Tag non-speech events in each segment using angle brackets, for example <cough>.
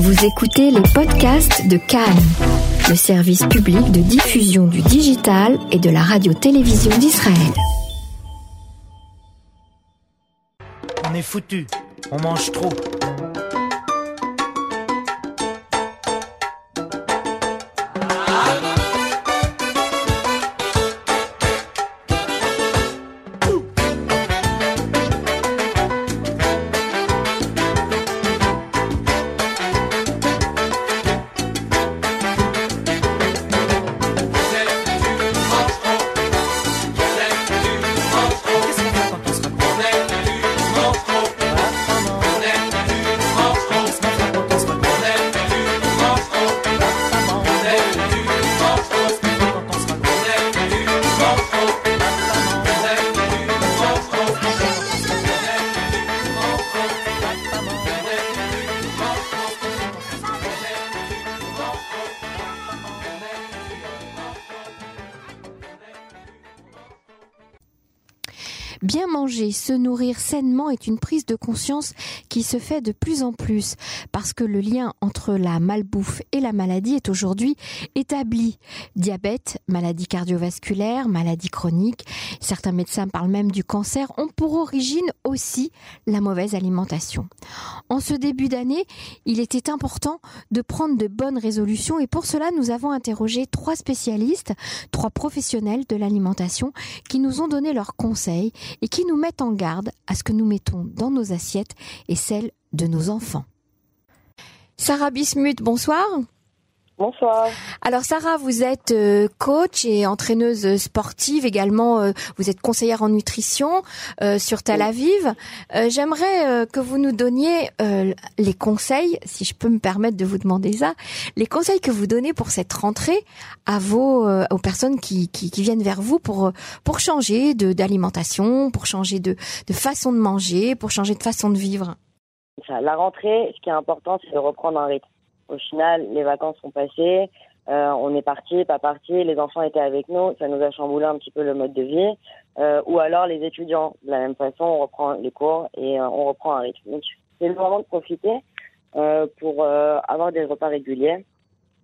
Vous écoutez les podcasts de Cannes, le service public de diffusion du digital et de la radio-télévision d'Israël. On est foutu, on mange trop. Manger, se nourrir sainement est une prise de conscience qui se fait de plus en plus parce que le lien entre la malbouffe et la maladie est aujourd'hui établi. Diabète, maladie cardiovasculaire, maladie chronique, certains médecins parlent même du cancer, ont pour origine aussi la mauvaise alimentation. En ce début d'année, il était important de prendre de bonnes résolutions et pour cela nous avons interrogé trois spécialistes, trois professionnels de l'alimentation qui nous ont donné leurs conseils et qui nous mettent en garde à ce que nous mettons dans nos assiettes et celles de nos enfants. Sarah Bismuth, bonsoir. Bonsoir. Alors Sarah, vous êtes euh, coach et entraîneuse sportive également. euh, Vous êtes conseillère en nutrition euh, sur Tel Aviv. J'aimerais que vous nous donniez les conseils, si je peux me permettre de vous demander ça, les conseils que vous donnez pour cette rentrée à vos aux personnes qui, qui, qui viennent vers vous pour pour changer de d'alimentation, pour changer de de façon de manger, pour changer de façon de vivre. La rentrée, ce qui est important, c'est de reprendre un rythme. Au final, les vacances sont passées, euh, on est parti, pas parti, les enfants étaient avec nous, ça nous a chamboulé un petit peu le mode de vie. Euh, ou alors les étudiants, de la même façon, on reprend les cours et euh, on reprend un rythme. Donc c'est le moment de profiter euh, pour euh, avoir des repas réguliers.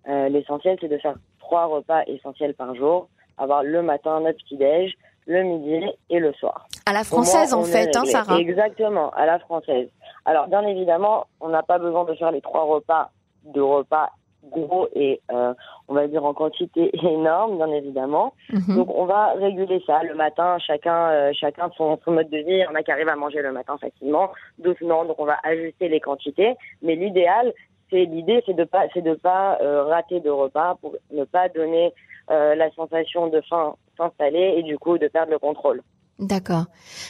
Euh, L'essentiel, c'est de faire trois repas essentiels par jour, avoir le matin notre petit-déj, le midi et le soir. À la française moins, en fait, hein. Sarah. Exactement, à la française. Alors, bien évidemment, on n'a pas besoin de faire les trois repas, de repas gros et, euh, on va dire, en quantité <laughs> énorme, bien évidemment. Mhm. Donc, on va réguler ça. Le matin, chacun, euh, chacun son, son mode de vie. Il y en a qui arrivent à manger le matin facilement, d'autres non. Donc, on va ajuster les quantités. Mais l'idéal, c'est l'idée, c'est de pas, c'est de pas euh, rater de repas pour ne pas donner euh, la sensation de faim s'installer et du coup de perdre le contrôle. D'accord.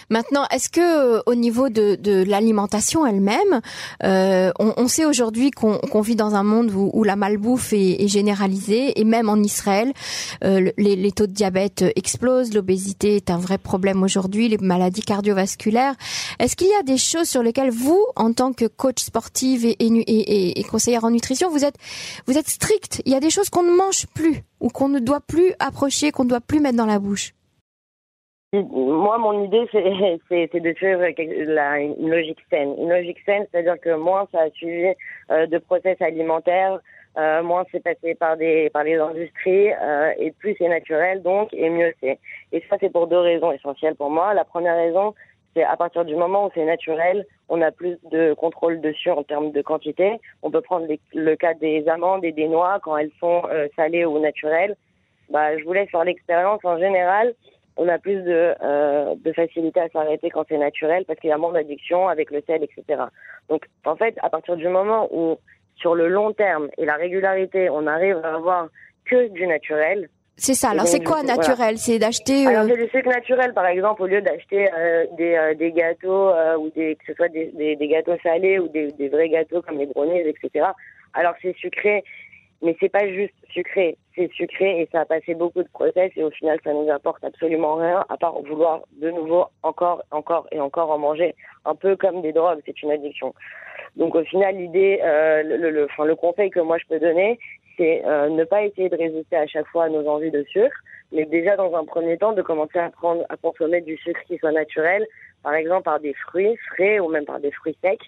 Maintenant, est-ce que euh, au niveau de, de l'alimentation elle-même, euh, on, on sait aujourd'hui qu'on qu'on vit dans un monde où, où la malbouffe est, est généralisée et même en Israël, euh, le- les, les taux de diabète explosent, l'obésité est un vrai problème aujourd'hui, les maladies cardiovasculaires. Est-ce qu'il y a des choses sur lesquelles vous, en tant que coach sportive et, et, et, et- conseillère en nutrition, vous êtes vous êtes strict Il y a des choses qu'on ne mange plus ou qu'on ne doit plus approcher, qu'on ne doit plus mettre dans la bouche. Moi, mon idée, <laughs> c'est, de suivre la- une logique saine. Une logique saine, c'est-à-dire que moins ça a suivi euh, de process alimentaires, euh, moins c'est passé par des par les industries, euh, et plus c'est naturel, donc, et mieux c'est. Et ça, c'est pour deux raisons essentielles pour moi. La première raison, c'est à partir du moment où c'est naturel, on a plus de contrôle dessus en termes de quantité. On peut prendre le cas des amandes et des noix quand elles sont euh, salées ou naturelles. Bah, je vous laisse faire l'expérience. En général, on a plus de, euh, de facilité à s'arrêter quand c'est naturel parce qu'il y a moins d'addiction avec le sel, etc. Donc, en fait, à partir du moment où, sur le long terme et la régularité, on arrive à avoir que du naturel. C'est ça. Alors c'est quoi naturel? C'est d'acheter. Alors, euh, c'est du sucre naturel, par exemple, au lieu d'acheter euh, des, euh, des gâteaux euh, ou des, que ce soit des, des, des gâteaux salés ou des, des vrais gâteaux comme les brownies, etc. Alors, c'est sucré, mais c'est pas juste sucré. C'est sucré et ça a passé beaucoup de process et au final, ça nous apporte absolument rien à part vouloir de nouveau encore, encore et encore en manger. Un peu comme des drogues, c'est une addiction. Donc, au final, l'idée, euh, le, le, enfin, le conseil que moi je peux donner, c'est euh, ne pas essayer de résister à chaque fois à nos envies de sucre, mais déjà dans un premier temps de commencer à prendre, à consommer du sucre qui soit naturel, par exemple par des fruits frais ou même par des fruits secs.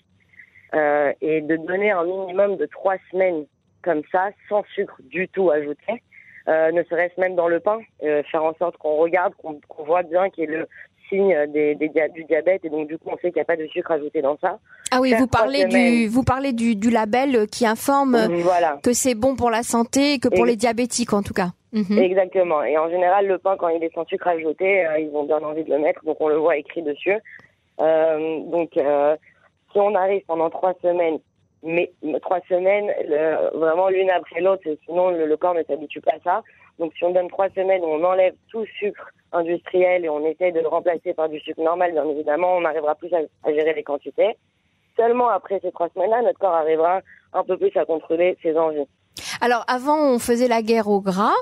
euh, et de donner un minimum de trois semaines comme ça, sans sucre du tout ajouté, euh, ne serait-ce même dans le pain, euh, faire en sorte qu'on regarde, qu'on voit bien qu'il y ait le signe des, des dia- du diabète et donc du coup on sait qu'il n'y a pas de sucre ajouté dans ça. Ah oui, Faire vous parlez du semaines. vous parlez du, du label qui informe Voilà. que c'est bon pour la santé et que pour Et- les diabétiques en tout cas. Mhm. Exactement. Et en général, le pain, quand il est sans sucre ajouté, euh, ils ont bien envie de le mettre, donc on le voit écrit dessus. Euh, donc, euh, si on arrive pendant trois semaines, mais trois semaines, le- vraiment l'une après l'autre, sinon le, le corps ne s'habitue pas à ça. Donc, si on donne trois semaines, on enlève tout sucre industriel et on essaie de le remplacer par du sucre normal, bien évidemment, on arrivera plus à, à gérer les quantités. Seulement après ces trois semaines-là, notre corps arrivera un peu plus à contrôler ses envies. Alors avant on faisait la guerre au gras,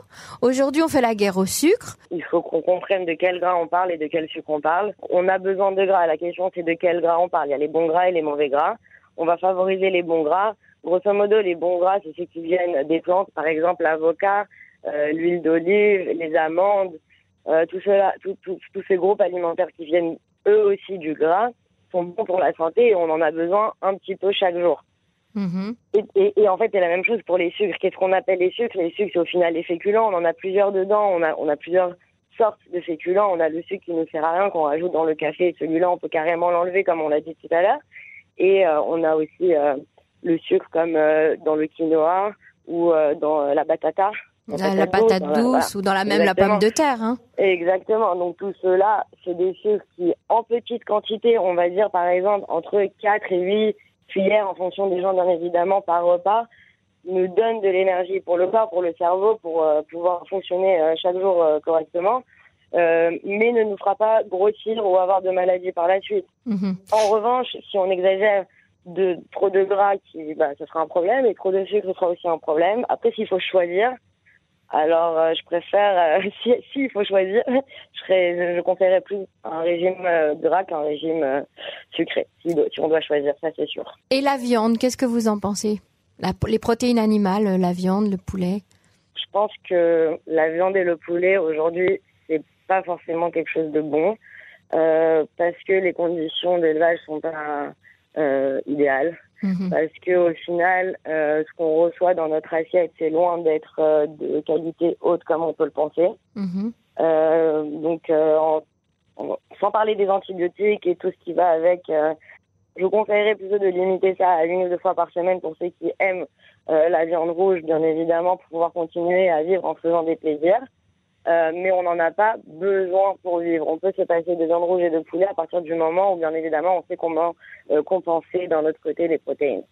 aujourd'hui on fait la guerre au sucre. il faut qu'on comprenne de quel gras on parle et de quel sucre on parle. On a besoin de gras. La question, c'est de quel gras on parle. Il y a les bons gras et les mauvais gras. On va favoriser les bons gras. Grosso modo, les bons gras, c'est ceux qui viennent des plantes, par exemple l'avocat, euh, l'huile d'olive, les amandes, euh, tout cela, tout- tout- tous ces groupes alimentaires qui viennent eux aussi du gras sont bons pour la santé et on en a besoin un petit peu chaque jour. Mhm. Et, et, et en fait, c'est la même chose pour les sucres. Qu'est-ce qu'on appelle les sucres? Les sucres, c'est au final les féculents. On en a plusieurs dedans. On a, on a plusieurs sortes de féculents. On a le sucre qui ne sert à rien, qu'on rajoute dans le café. Celui-là, on peut carrément l'enlever, comme on l'a dit tout à l'heure. Et euh, on a aussi euh, le sucre comme euh, dans le quinoa ou euh, dans la batata. La, la patate douce voilà. ou dans la même la pomme de terre. Hein. Exactement. Donc tout cela, c'est des sucres qui, en petite quantité, on va dire par exemple entre 4 et 8 cuillères en fonction des gens bien évidemment par repas, nous donnent de l'énergie pour le corps, pour le cerveau, pour euh, pouvoir fonctionner euh, chaque jour euh, correctement, euh, mais ne nous fera pas grossir ou avoir de maladies par la suite. Mhm. En revanche, si on exagère de trop de gras, qui, bah, ce sera un problème, et trop de sucre, ce sera aussi un problème. Après, s'il faut choisir, alors euh, je préfère, euh, <laughs> si s'il faut choisir, je, serais, je, je conseillerais plus un régime euh, gras qu'un régime sucré, si, si on doit choisir, ça c'est sûr. Et la viande, qu'est-ce que vous en pensez? La- Les protéines animales, la viande, le poulet? Je pense que la viande et le poulet, aujourd'hui, pas forcément quelque chose de bon, euh, parce que les conditions d'élevage sont pas euh, idéales. Mhm. parce que au final, euh, ce qu'on reçoit dans notre assiette, c'est loin d'être euh, de qualité haute comme on peut le penser. Mhm. Euh, donc, en- en- sans parler des antibiotiques et tout ce qui va avec, je conseillerais plutôt de limiter ça à une ou deux fois par semaine pour ceux qui aiment la viande rouge, bien évidemment, pour pouvoir continuer à vivre en faisant des plaisirs. Euh, mais on n'en a pas besoin pour vivre. On peut se passer de viande rouge et de poulet à partir du moment où, bien évidemment, on sait comment euh, compenser d'un autre côté les protéines.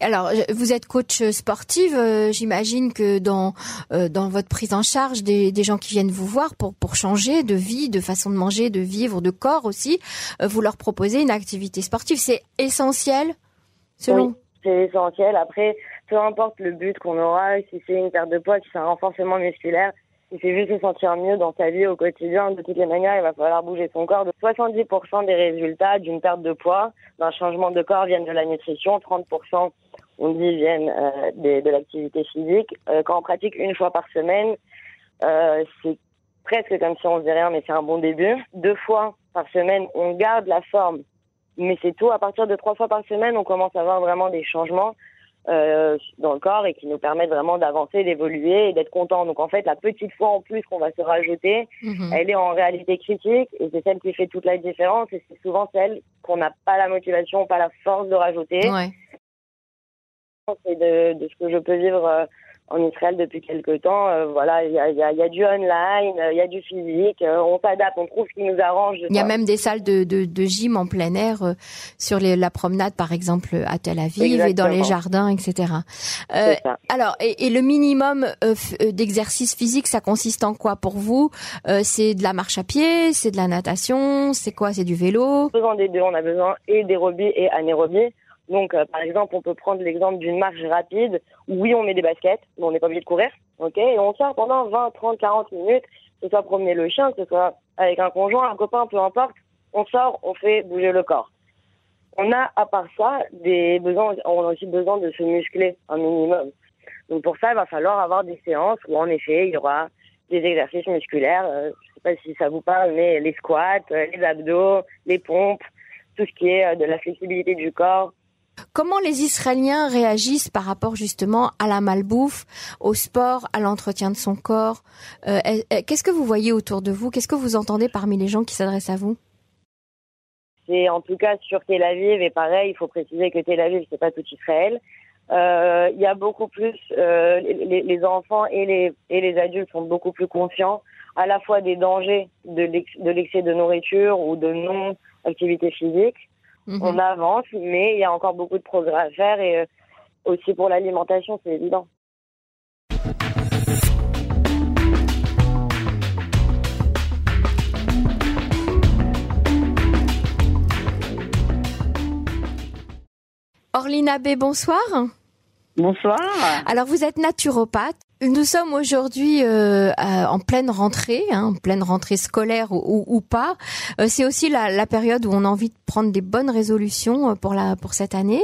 Alors, vous êtes coach sportive, euh, j'imagine que dans euh, dans votre prise en charge des, des gens qui viennent vous voir pour pour changer de vie, de façon de manger, de vivre, de corps aussi, euh, vous leur proposez une activité sportive. C'est essentiel, selon. Oui, c'est essentiel. Après, peu importe le but qu'on aura, si c'est une perte de poids, si c'est un renforcement musculaire, si c'est juste se sentir mieux dans sa vie au quotidien, de toutes les manières, il va falloir bouger son corps. De 70% des résultats d'une perte de poids, d'un changement de corps viennent de la nutrition, 30% on dit viennent euh, de l'activité physique. Euh, quand on pratique une fois par semaine, euh, c'est presque comme si on faisait rien, mais c'est un bon début. Deux fois par semaine, on garde la forme, mais c'est tout. À partir de trois fois par semaine, on commence à avoir vraiment des changements euh, dans le corps et qui nous permettent vraiment d'avancer, d'évoluer et d'être content. Donc en fait, la petite fois en plus qu'on va se rajouter, Mhm. elle est en réalité critique et c'est celle qui fait toute la différence et c'est souvent celle qu'on n'a pas la motivation, pas la force de rajouter. Ouais. C'est de, de ce que je peux vivre euh, en Israël depuis quelques temps. Euh, voilà, il y a, y, a, y a du online, euh, il y a du physique, euh, on s'adapte, on trouve ce qui nous arrange. Il y a même des salles de, de, de gym en plein air euh, sur les, la promenade, par exemple, à Tel Aviv et dans les jardins, etc. Euh, alors, et, et le minimum euh, d'exercice physique, ça consiste en quoi pour vous? Euh, C'est de la marche à pied, c'est de la natation, c'est quoi? C'est du vélo? Besoin des deux. On a besoin et d'aérobie et anaérobie. Donc, euh, par exemple, on peut prendre l'exemple d'une marche rapide. où Oui, on met des baskets, mais on n'est pas obligé de courir. Ok, et on sort pendant 20, 30, 40 minutes, que ce soit promener le chien, que ce soit avec un conjoint, un copain, peu importe. On sort, on fait bouger le corps. On a, à part ça, des besoins, on a aussi besoin de se muscler un minimum. Donc, pour ça, il va falloir avoir des séances où, en effet, il y aura des exercices musculaires. Euh, je sais pas si ça vous parle, mais les squats, euh, les abdos, les pompes, tout ce qui est euh, de la flexibilité du corps, Comment les Israéliens réagissent par rapport justement à la malbouffe, au sport, à l'entretien de son corps euh, Qu'est-ce que vous voyez autour de vous? Qu'est-ce que vous entendez parmi les gens qui s'adressent à vous? C'est en tout cas sur Tel Aviv et pareil, il faut préciser que Tel Aviv c'est pas tout Israël. Euh, il y a beaucoup plus, euh, les, enfants et les, et les adultes sont beaucoup plus conscients à la fois des dangers de l'excès de nourriture ou de non-activité physique. Mhm. On avance, mais il y a encore beaucoup de progrès à faire et euh, aussi pour l'alimentation, c'est évident. Orline Abbé, bonsoir. Bonsoir. Alors vous êtes naturopathe. Nous sommes aujourd'hui euh, en pleine rentrée, hein, en pleine rentrée scolaire ou, ou, pas. Euh, c'est aussi la, la, période où on a envie de prendre des bonnes résolutions euh, pour la pour cette année.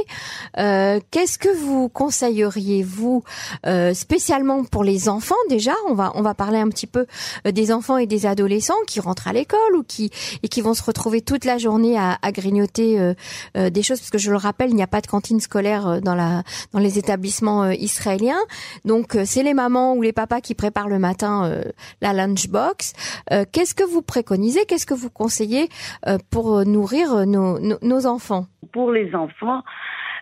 Euh, Qu'est-ce que vous conseilleriez vous euh, spécialement pour les enfants déjà? On va on va parler un petit peu des enfants et des adolescents qui rentrent à l'école ou qui et qui vont se retrouver toute la journée à, à grignoter des choses parce que je le rappelle, il n'y a pas de cantine scolaire dans la dans les établissements israéliens. Donc c'est les ou les papas qui préparent le matin euh, la lunchbox. Euh, qu'est-ce que vous préconisez Qu'est-ce que vous conseillez euh, pour nourrir nos, nos enfants? Pour les enfants,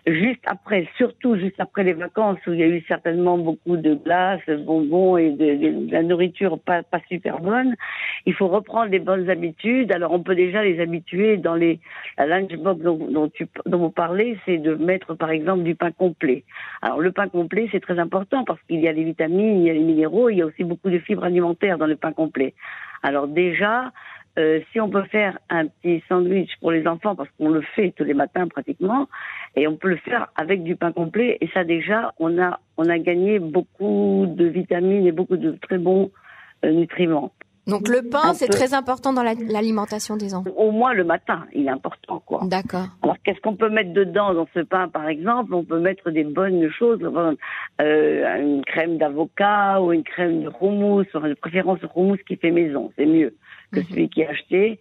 juste après, surtout juste après les vacances où il y a eu certainement beaucoup de glace, de bonbons et de, la nourriture pas, pas super bonne, il faut reprendre les bonnes habitudes. Alors on peut déjà les habituer dans les la lunchbox dont, dont, tu, dont vous parlez, c'est de mettre par exemple du pain complet. Alors le pain complet c'est très important parce qu'il y a les vitamines, il y a les minéraux, il y a aussi beaucoup de fibres alimentaires dans le pain complet. Alors déjà, euh, si on peut faire un petit sandwich pour les enfants, parce qu'on le fait tous les matins pratiquement, et on peut le faire avec du pain complet, et ça déjà, on a, on a gagné beaucoup de vitamines et beaucoup de très bons euh, nutriments. Donc le pain, c'est très important dans l'alimentation des enfants. Au moins le matin, il est important, quoi. D'accord. Alors qu'est-ce qu'on peut mettre dedans dans ce pain, par exemple? On peut mettre des bonnes choses, euh, une crème d'avocat ou une crème de houmous, de préférence houmous qui fait maison, c'est mieux que mhm. celui qui est acheté.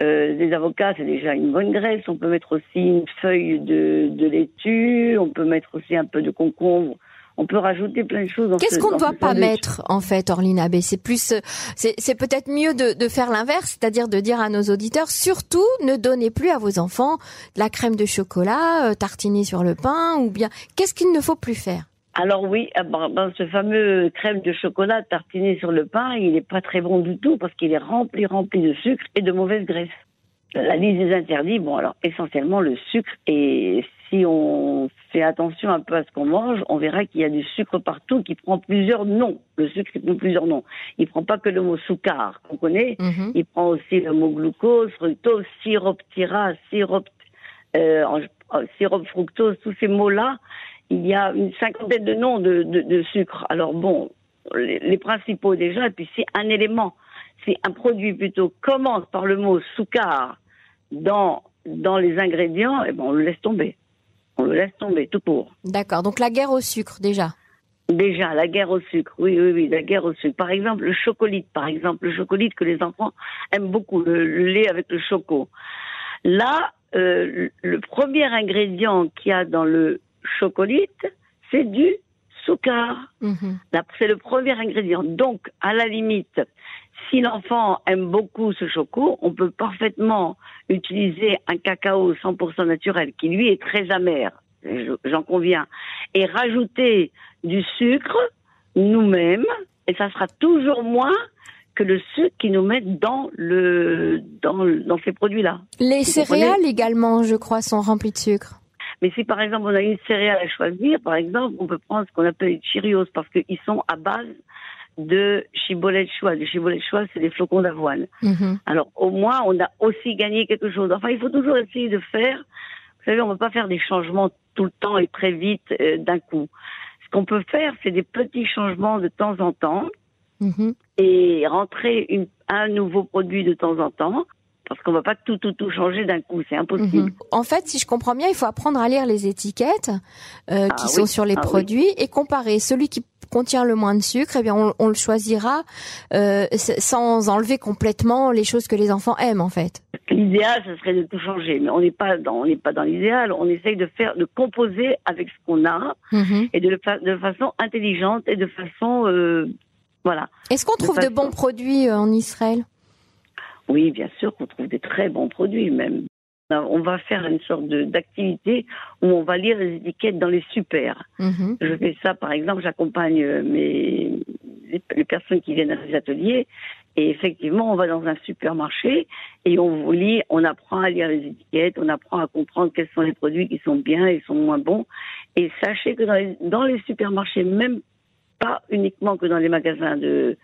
Euh, des avocats, c'est déjà une bonne graisse. On peut mettre aussi une feuille de, de laitue. On peut mettre aussi un peu de concombre. On peut rajouter plein de choses. Qu'est-ce qu'on ne doit pas mettre en fait, Orline Abbé C'est plus, c'est peut-être mieux de, de faire l'inverse, c'est-à-dire de dire à nos auditeurs surtout ne donnez plus à vos enfants de la crème de chocolat euh, tartinée sur le pain ou bien qu'est-ce qu'il ne faut plus faire? Alors oui, ah ben, ce fameux crème de chocolat tartiné sur le pain, il n'est pas très bon du tout parce qu'il est rempli, rempli de sucre et de mauvaise graisse. La liste des interdits, bon alors essentiellement le sucre et si on fait attention un peu à ce qu'on mange, on verra qu'il y a du sucre partout qui prend plusieurs noms. Le sucre il prend plusieurs noms. Il prend pas que le mot sucre qu'on connaît, mhm. il prend aussi le mot glucose, fructose, sirop tira, sirop, euh, sirop fructose, tous ces mots-là, il y a une cinquantaine de noms de, de, de sucre. Alors bon, les, principaux déjà, et puis si un élément, si un produit plutôt commence par le mot soukar dans, dans les ingrédients, eh ben on le laisse tomber. On le laisse tomber, tout pour. D'accord, donc la guerre au sucre déjà. Déjà, la guerre au sucre, oui, oui, oui, la guerre au sucre. Par exemple, le chocolat, par exemple, le chocolat que les enfants aiment beaucoup, le, lait avec le choco. Là, euh, le premier ingrédient qu'il y a dans le chocolite, c'est du sucre. Mhm. C'est le premier ingrédient. Donc, à la limite, si l'enfant aime beaucoup ce choco, on peut parfaitement utiliser un cacao 100% naturel qui lui est très amer, j'en conviens, et rajouter du sucre nous-mêmes, et ça sera toujours moins que le sucre qu'ils nous mettent dans le dans, dans ces produits-là. Les céréales également, je crois, sont remplies de sucre. Mais si par exemple on a une céréale à choisir, par exemple, on peut prendre ce qu'on appelle les Cheerios parce qu'ils sont à base de chibolet de choix. Le chibolet de choix, c'est des flocons d'avoine. Mhm. Alors au moins, on a aussi gagné quelque chose. Enfin, il faut toujours essayer de faire. Vous savez, on ne peut pas faire des changements tout le temps et très vite euh, d'un coup. Ce qu'on peut faire, c'est des petits changements de temps en temps mhm. et rentrer une, un nouveau produit de temps en temps parce qu'on va pas tout tout tout changer d'un coup, c'est impossible. Mhm. En fait, si je comprends bien, il faut apprendre à lire les étiquettes euh, qui ah sont sur les ah produits et comparer celui qui contient le moins de sucre, eh bien on, on le choisira euh, sans enlever complètement les choses que les enfants aiment en fait. L'idéal, ce serait de tout changer, mais on n'est pas dans, on n'est pas dans l'idéal. On essaye de faire, de composer avec ce qu'on a Mhm. et de, de façon intelligente et de façon, euh, voilà. Est-ce qu'on De trouve de façon- bons produits euh, en Israël? Oui, bien sûr qu'on trouve des très bons produits même. On va faire une sorte d'activité où on va lire les étiquettes dans les super. Mhm. Je fais ça, par exemple, j'accompagne euh, mes les, personnes qui viennent à les ateliers et effectivement, on va dans un supermarché et on lit, on apprend à lire les étiquettes, on apprend à comprendre quels sont les produits qui sont bien et sont moins bons. Et sachez que dans les, dans les supermarchés, même pas uniquement que dans les magasins de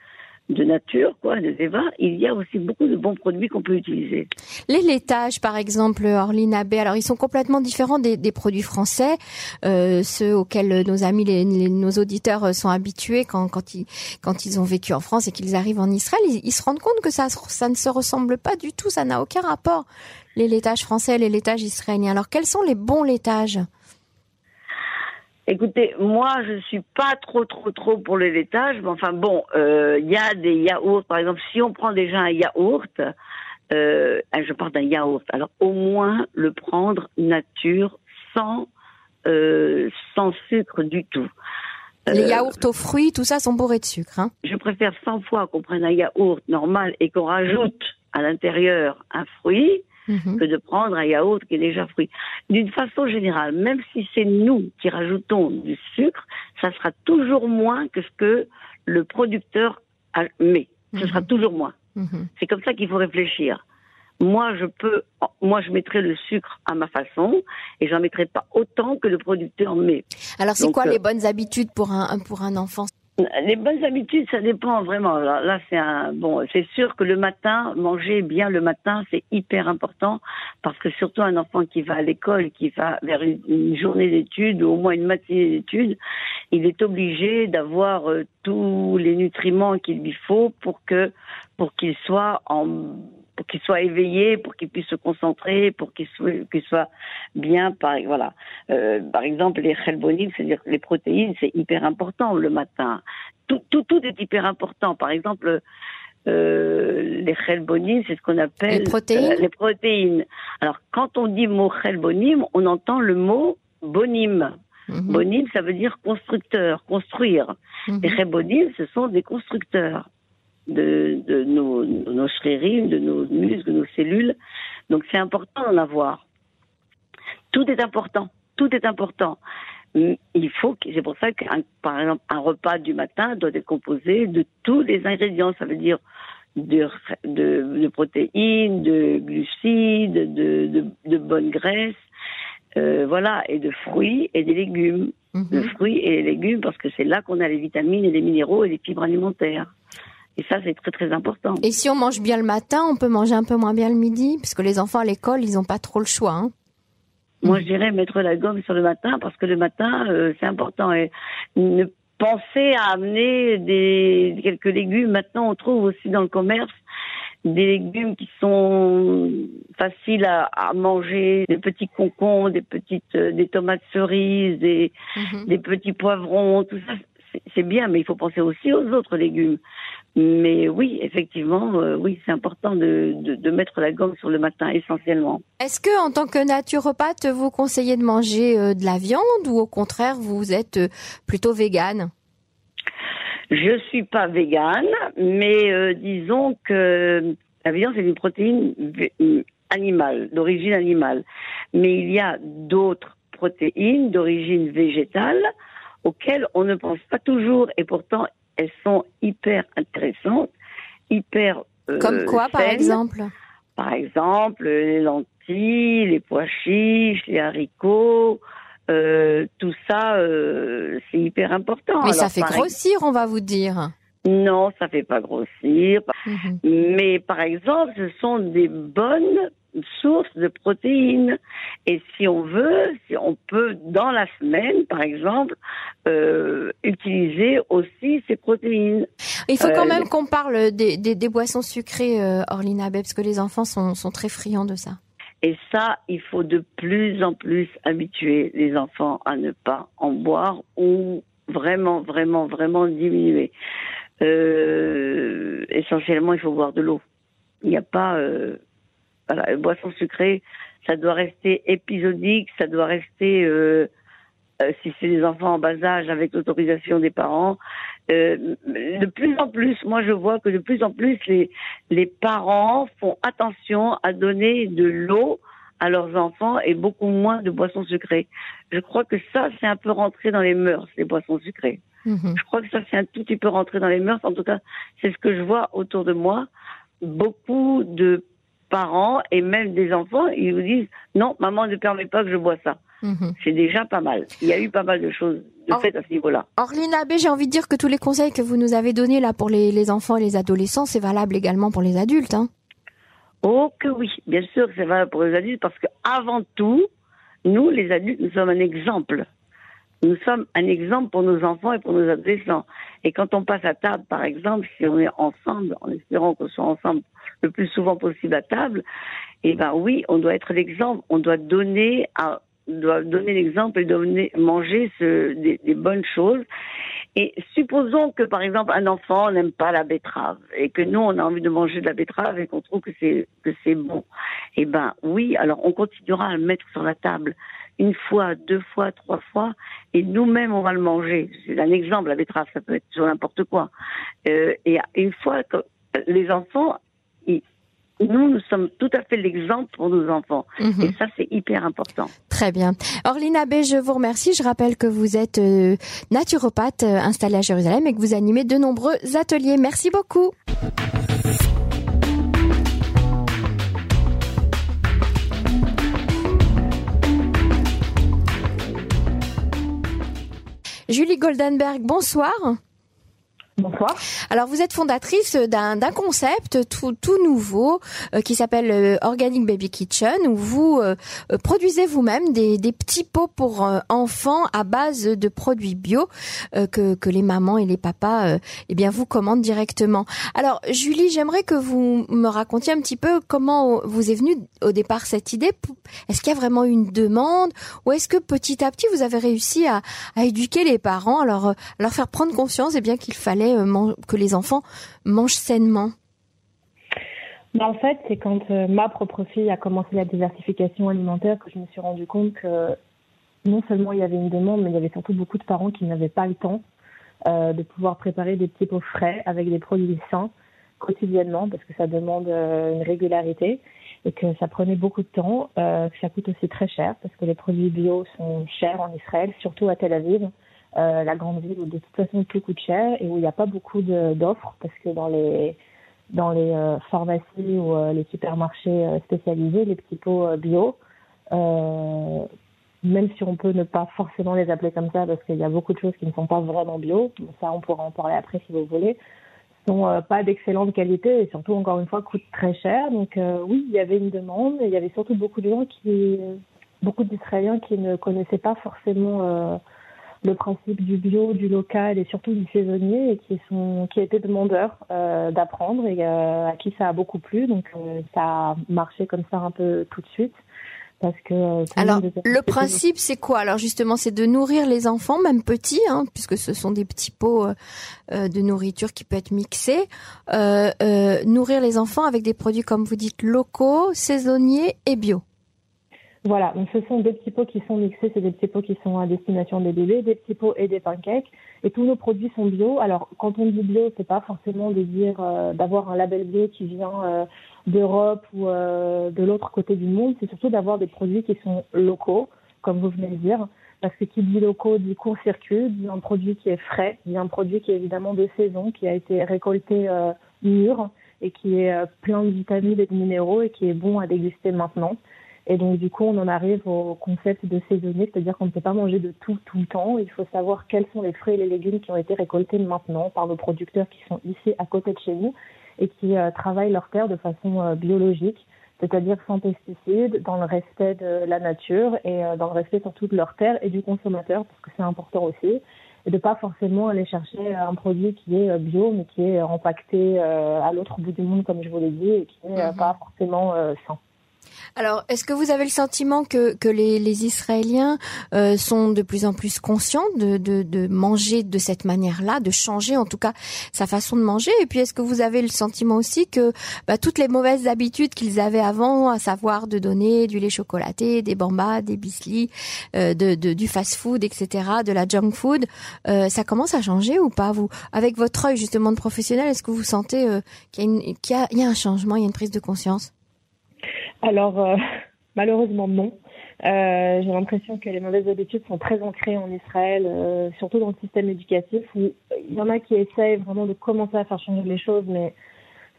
de nature, quoi, de il y a aussi beaucoup de bons produits qu'on peut utiliser. Les laitages, par exemple, Orline Abbé, alors ils sont complètement différents des, produits français, euh, ceux auxquels nos amis, nos auditeurs sont habitués quand, ils, ont vécu en France et qu'ils arrivent en Israël. Ils, se rendent compte que ça, ça ne se ressemble pas du tout, ça n'a aucun rapport, les laitages français et les laitages israéliens. Alors quels sont les bons laitages? Écoutez, moi, je suis pas trop, trop, trop pour le laitage, mais enfin bon, euh, il y a des yaourts, par exemple, si on prend déjà un yaourt, euh, je parle d'un yaourt, alors au moins le prendre nature, sans, euh, sans sucre du tout. Les Euh, yaourts aux fruits, tout ça sont bourrés de sucre. Hein Je préfère 100 fois qu'on prenne un yaourt normal et qu'on rajoute à l'intérieur un fruit, Mhm. que de prendre un yaourt qui est déjà fruit. D'une façon générale, même si c'est nous qui rajoutons du sucre, ça sera toujours moins que ce que le producteur a- met. Ce Mhm. sera toujours moins. Mhm. C'est comme ça qu'il faut réfléchir. Moi, je peux, moi, je mettrai le sucre à ma façon et j'en mettrai pas autant que le producteur met. Alors c'est quoi euh, les bonnes habitudes pour un, pour un enfant? Les bonnes habitudes, ça dépend vraiment. Là, c'est un bon. C'est sûr que le matin, manger bien le matin, c'est hyper important parce que surtout un enfant qui va à l'école, qui va vers une, une journée d'études ou au moins une matinée d'études, il est obligé d'avoir euh, tous les nutriments qu'il lui faut pour que pour qu'il soit en pour qu'il soit éveillé, pour qu'il puisse se concentrer, pour qu'il soit, bien, par, voilà. Euh, par exemple, les chelbonides, c'est-à-dire que les protéines, c'est hyper important le matin. Tout, tout, tout est hyper important. Par exemple, euh, les chelbonides, c'est ce qu'on appelle Les protéines euh, les protéines. Alors, quand on dit mot chelbonim, on entend le mot bonim. Mhm. Bonim, ça veut dire constructeur, construire. Mhm. Les chébonimes, ce sont des constructeurs de, de nos, de nos de nos muscles, de nos cellules. Donc c'est important d'en avoir. Tout est important. Tout est important. Hum, Il faut que, c'est pour ça qu'un, par exemple, un repas du matin doit être composé de tous les ingrédients. Ça veut dire de, de, de protéines, de glucides, de, de, de bonnes graisses, euh, voilà, et de fruits et des légumes de Mhm. fruits et les légumes parce que c'est là qu'on a les vitamines et les minéraux et les fibres alimentaires. Et ça, c'est très très important. Et si on mange bien le matin, on peut manger un peu moins bien le midi, parce que les enfants à l'école, ils n'ont pas trop le choix. Hein. Moi, je dirais mettre la gomme sur le matin parce que le matin, euh, c'est important. Et ne penser à amener des quelques légumes. Maintenant, on trouve aussi dans le commerce des légumes qui sont faciles à, à manger, des petits concombres, des petites, euh, des tomates cerises, des, Mhm. des petits poivrons, tout ça, c'est bien, mais il faut penser aussi aux autres légumes. Mais oui, effectivement, euh, oui, c'est important de, de, de mettre la gomme sur le matin essentiellement. Est-ce que, en tant que naturopathe, vous conseillez de manger euh, de la viande ou au contraire, vous êtes euh, plutôt végane? Je suis pas végane, mais disons que la viande c'est une protéine animale, d'origine animale. Mais il y a d'autres protéines d'origine végétale auxquelles on ne pense pas toujours et pourtant elles sont hyper intéressantes, hyper euh, Comme quoi, par exemple Par exemple, les lentilles, les pois chiches, les haricots, euh, tout ça, euh, c'est hyper important. Mais ça fait grossir, on va vous dire. non, ça fait pas grossir. Mhm. Mais par exemple, ce sont des bonnes sources de protéines. Et si on veut, si on peut dans la semaine, par exemple, euh, utiliser aussi ces protéines. Il faut quand Euh, même qu'on parle des, des, des boissons sucrées, euh, Orlina parce que les enfants sont, sont très friands de ça. Et ça, il faut de plus en plus habituer les enfants à ne pas en boire ou vraiment, vraiment, vraiment diminuer. Euh, essentiellement, il faut boire de l'eau. Il n'y a pas, euh, voilà, boisson sucrée, ça doit rester épisodique, ça doit rester, euh, euh, si c'est des enfants en bas âge, avec l'autorisation des parents. Euh, de plus en plus, moi je vois que de plus en plus les, les parents font attention à donner de l'eau à leurs enfants et beaucoup moins de boissons sucrées. Je crois que ça, c'est un peu rentré dans les mœurs, les boissons sucrées. Mhm. Je crois que ça, c'est un tout petit peu rentré dans les mœurs. En tout cas, c'est ce que je vois autour de moi. Beaucoup de parents et même des enfants, ils vous disent non, maman ne permet pas que je bois ça. Mhm. C'est déjà pas mal. Il y a eu pas mal de choses de fait à ce niveau-là. Orline Abbé, j'ai envie de dire que tous les conseils que vous nous avez donnés là pour les, les enfants et les adolescents, c'est valable également pour les adultes. Hein. Oh que oui, bien sûr que c'est valable pour les adultes parce que avant tout, nous les adultes, nous sommes un exemple. Nous sommes un exemple pour nos enfants et pour nos adolescents. Et quand on passe à table, par exemple, si on est ensemble, en espérant qu'on soit ensemble le plus souvent possible à table, eh ben oui, on doit être l'exemple. On doit donner l'exemple et manger des, bonnes choses. Et supposons que, par exemple, un enfant n'aime pas la betterave et que nous, on a envie de manger de la betterave et qu'on trouve que c'est que c'est bon. Eh ben oui, alors on continuera à le mettre sur la table une fois, deux fois, trois fois, et nous-mêmes on va le manger. C'est un exemple, la betterave, ça peut être sur n'importe quoi. Euh, et une fois que les enfants, ils- nous, nous sommes tout à fait l'exemple pour nos enfants. Mhm. Et ça, c'est hyper important. Très bien. Orline Abbé, je vous remercie. Je rappelle que vous êtes euh, naturopathe euh, installée à Jérusalem et que vous animez de nombreux ateliers. Merci beaucoup. Julie Goldenberg, bonsoir. Bonsoir. Alors vous êtes fondatrice d'un concept tout, tout nouveau euh, qui s'appelle euh, Organic Baby Kitchen où vous euh, euh, produisez vous-même des, des petits pots pour euh, enfants à base de produits bio euh, que, que les mamans et les papas eh bien vous commandent directement. Alors Julie, j'aimerais que vous me racontiez un petit peu comment vous est venue au départ cette idée. Est-ce qu'il y a vraiment une demande ou est-ce que petit à petit vous avez réussi à, à éduquer les parents, à leur, faire prendre conscience eh bien qu'il fallait euh, que les enfants mangent sainement. En fait, c'est quand euh, ma propre fille a commencé la diversification alimentaire que je me suis rendu compte que non seulement il y avait une demande, mais il y avait surtout beaucoup de parents qui n'avaient pas le temps euh, de pouvoir préparer des petits pots frais avec des produits sains quotidiennement parce que ça demande une régularité et que ça prenait beaucoup de temps, que ça coûte aussi très cher parce que les produits bio sont chers en Israël, surtout à Tel Aviv, euh, la grande ville où de toute façon tout coûte cher et où il n'y a pas beaucoup d'offres parce que dans les dans les euh, pharmacies ou euh, les supermarchés spécialisés, les petits pots bio, même si on peut ne pas forcément les appeler comme ça parce qu'il y a beaucoup de choses qui ne sont pas vraiment bio, ça on pourra en parler après si vous voulez, sont pas d'excellente qualité et surtout encore une fois coûtent très cher. Donc oui, il y avait une demande et il y avait surtout beaucoup de gens qui, beaucoup d'Israéliens qui ne connaissaient pas forcément le principe du bio, du local et surtout du saisonnier et qui sont qui étaient demandeurs euh, d'apprendre et euh, à qui ça a beaucoup plu. Donc euh, ça a marché comme ça un peu tout de suite parce que euh, Alors, le principe, c'est quoi? Alors, justement, c'est de nourrir les enfants, même petits, hein, puisque ce sont des petits pots euh, euh, de nourriture qui peut être mixés. Euh, euh, nourrir les enfants avec des produits, comme vous dites, locaux, saisonniers et bio. Voilà, donc ce sont des petits pots qui sont mixés, c'est des petits pots qui sont à destination des bébés, des petits pots et des pancakes. Et tous nos produits sont bio. Alors, quand on dit bio, c'est pas forcément de dire euh, d'avoir un label bio qui vient euh, d'Europe ou euh, de l'autre côté du monde. C'est surtout d'avoir des produits qui sont locaux, comme vous venez de dire. Parce que qui dit locaux dit court-circuit, dit un produit qui est frais, dit un produit qui est évidemment de saison, qui a été récolté mûr et qui est plein de vitamines et de minéraux et qui est bon à déguster maintenant. Et donc, du coup, on en arrive au concept de saisonnier, c'est-à-dire qu'on ne peut pas manger de tout tout le temps. Il faut savoir quels sont les fruits et les légumes qui ont été récoltés maintenant par nos producteurs qui sont ici à côté de chez nous et qui euh, travaillent leur terre de façon euh, biologique, c'est-à-dire sans pesticides, dans le respect de la nature et euh, dans le respect surtout de leur terre et du consommateur, parce que c'est important aussi. Et de pas forcément aller chercher un produit qui est bio, mais qui est empaqueté à l'autre bout du monde, comme je vous l'ai dit, et qui n'est Mhm. pas forcément sain. Alors, est-ce que vous avez le sentiment que, que les, les Israéliens euh, sont de plus en plus conscients de, de, de manger de cette manière-là, de changer en tout cas sa façon de manger? Et puis, est-ce que vous avez le sentiment aussi que bah, toutes les mauvaises habitudes qu'ils avaient avant, à savoir de donner du lait chocolaté, des bambas, des bislis, euh, de, de, du fast-food, etc., de la junk food, euh, ça commence à changer ou pas Vous, avec votre œil justement de professionnel, est-ce que vous sentez euh, qu'il y, y, y a un changement, il y a une prise de conscience? Alors, euh, <laughs> malheureusement, non. Euh, j'ai l'impression que les mauvaises habitudes sont très ancrées en Israël, euh, surtout dans le système éducatif, où il y en a qui essayent vraiment de commencer à faire changer les choses, mais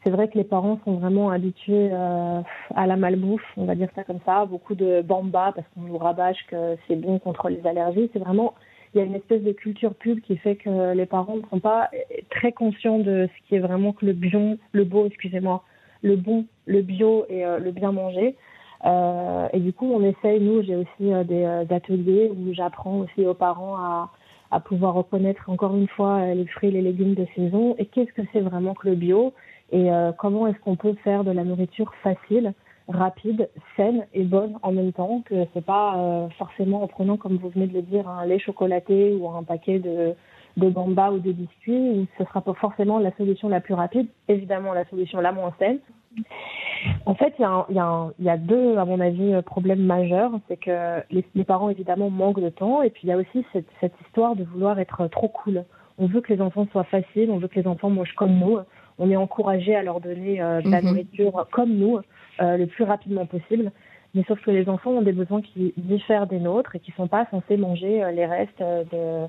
c'est vrai que les parents sont vraiment habitués à la malbouffe, on va dire ça comme ça, beaucoup de bamba parce qu'on nous rabâche que c'est bon contre les allergies. C'est vraiment, il y a une espèce de culture pub qui fait que les parents ne sont pas très conscients de ce qui est vraiment que le le beau, excusez-moi, le bon, le bio et euh, le bien manger. Euh, et du coup, on essaye, nous, j'ai aussi euh, des ateliers où j'apprends aussi aux parents à, pouvoir reconnaître encore une fois les fruits et les légumes de saison et qu'est-ce que c'est vraiment que le bio et comment est-ce qu'on peut faire de la nourriture facile, rapide, saine et bonne en même temps, que c'est pas forcément en prenant, comme vous venez de le dire, un lait chocolaté ou un paquet de, de gamba ou de biscuits, ce sera pas forcément la solution la plus rapide, évidemment la solution la moins saine. En fait, il y, a, y, a y a deux, à mon avis, euh, problèmes majeurs. C'est que les, les, parents, évidemment, manquent de temps. Et puis, il y a aussi cette, cette, histoire de vouloir être trop cool. On veut que les enfants soient faciles, on veut que les enfants mangent comme nous. On est encouragé à leur donner euh, de la mm -hmm. nourriture comme nous, euh, le plus rapidement possible. Mais sauf que les enfants ont des besoins qui diffèrent des nôtres et qui ne sont pas censés manger euh, les restes de,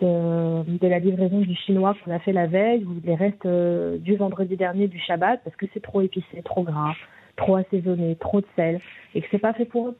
de, de, la livraison du chinois qu'on a fait la veille ou les restes euh, du vendredi dernier du Shabbat parce que c'est trop épicé, trop gras, trop assaisonné, trop de sel et que c'est pas fait pour eux.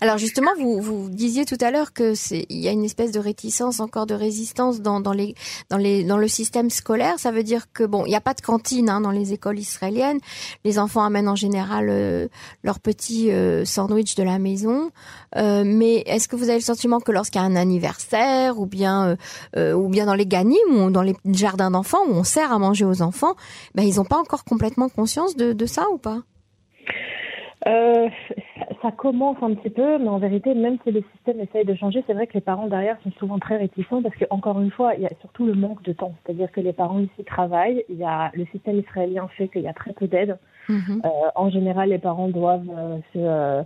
Alors justement, vous, vous disiez tout à l'heure que c'est il y a une espèce de réticence, encore de résistance dans, dans les dans les dans le système scolaire. Ça veut dire que bon, il n'y a pas de cantine hein, dans les écoles israéliennes. Les enfants amènent en général euh, leur petit euh, sandwich de la maison. Euh, mais est-ce que vous avez le sentiment que lorsqu'il y a un anniversaire ou bien euh, ou bien dans les ganim ou dans les jardins d'enfants où on sert à manger aux enfants, ben ils n'ont pas encore complètement conscience de, de ça ou pas? Euh, ça commence un petit peu, mais en vérité, même si le système essaye de changer, c'est vrai que les parents derrière sont souvent très réticents parce que, encore une fois, il y a surtout le manque de temps. C'est-à-dire que les parents ici travaillent, il y a, le système israélien fait qu'il y a très peu d'aide. Mm -hmm. euh, en général, les parents doivent euh, se,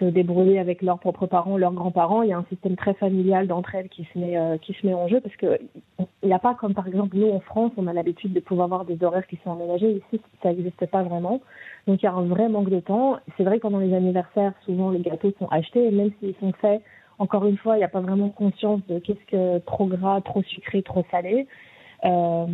se débrouiller avec leurs propres parents, leurs grands-parents. Il y a un système très familial d'entraide qui se met qui se met en jeu parce que il n'y a pas comme par exemple nous en France, on a l'habitude de pouvoir avoir des horaires qui sont aménagés. Ici, ça n'existe pas vraiment. Donc il y a un vrai manque de temps. C'est vrai que pendant les anniversaires, souvent les gâteaux sont achetés et même s'ils sont faits, encore une fois, il n'y a pas vraiment conscience de qu'est-ce que trop gras, trop sucré, trop salé. Euh,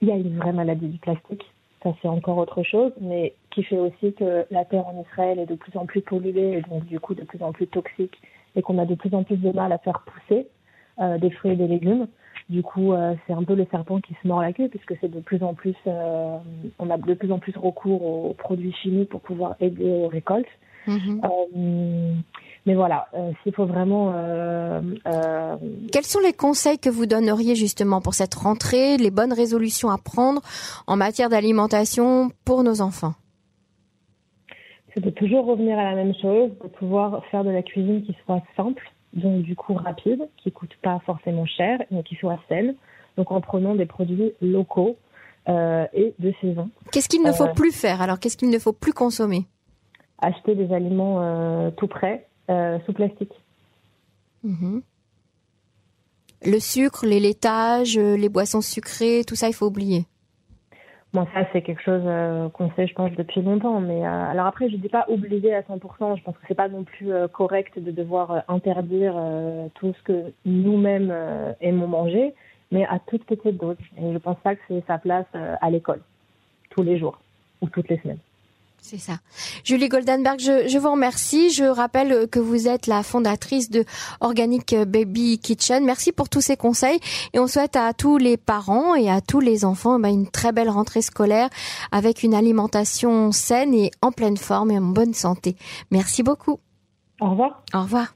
il y a une vraie maladie du plastique ça c'est encore autre chose, mais qui fait aussi que la terre en Israël est de plus en plus polluée et donc du coup de plus en plus toxique et qu'on a de plus en plus de mal à faire pousser euh, des fruits et des légumes. Du coup, euh, c'est un peu le serpent qui se mord la queue puisque c'est de plus en plus, euh, on a de plus en plus recours aux produits chimiques pour pouvoir aider aux récoltes. Mmh. Euh, mais voilà, euh, s'il faut vraiment. Euh, Quels sont les conseils que vous donneriez justement pour cette rentrée, les bonnes résolutions à prendre en matière d'alimentation pour nos enfants? C'est de toujours revenir à la même chose, de pouvoir faire de la cuisine qui soit simple, donc du coup rapide, qui coûte pas forcément cher, mais qui soit saine. Donc en prenant des produits locaux euh, et de saison. Qu'est-ce qu'il ne faut plus faire? Alors qu'est-ce qu'il ne faut plus consommer? Acheter des aliments euh, tout prêts, euh, sous plastique. Mmh. Le sucre, les laitages, les boissons sucrées, tout ça, il faut oublier. Bon, ça, c'est quelque chose euh, qu'on sait, je pense, depuis longtemps. Mais euh, alors après, je dis pas oublier à 100%. Je pense que c'est pas non plus euh, correct de devoir interdire tout ce que nous-mêmes aimons manger, mais à toute petite dose. Et je pense pas que c'est sa place à l'école, tous les jours ou toutes les semaines. C'est ça. Julie Goldenberg, je, je, vous remercie. Je rappelle que vous êtes la fondatrice de Organic Baby Kitchen. Merci pour tous ces conseils et on souhaite à tous les parents et à tous les enfants ben, une très belle rentrée scolaire avec une alimentation saine et en pleine forme et en bonne santé. Merci beaucoup. Au revoir. Au revoir.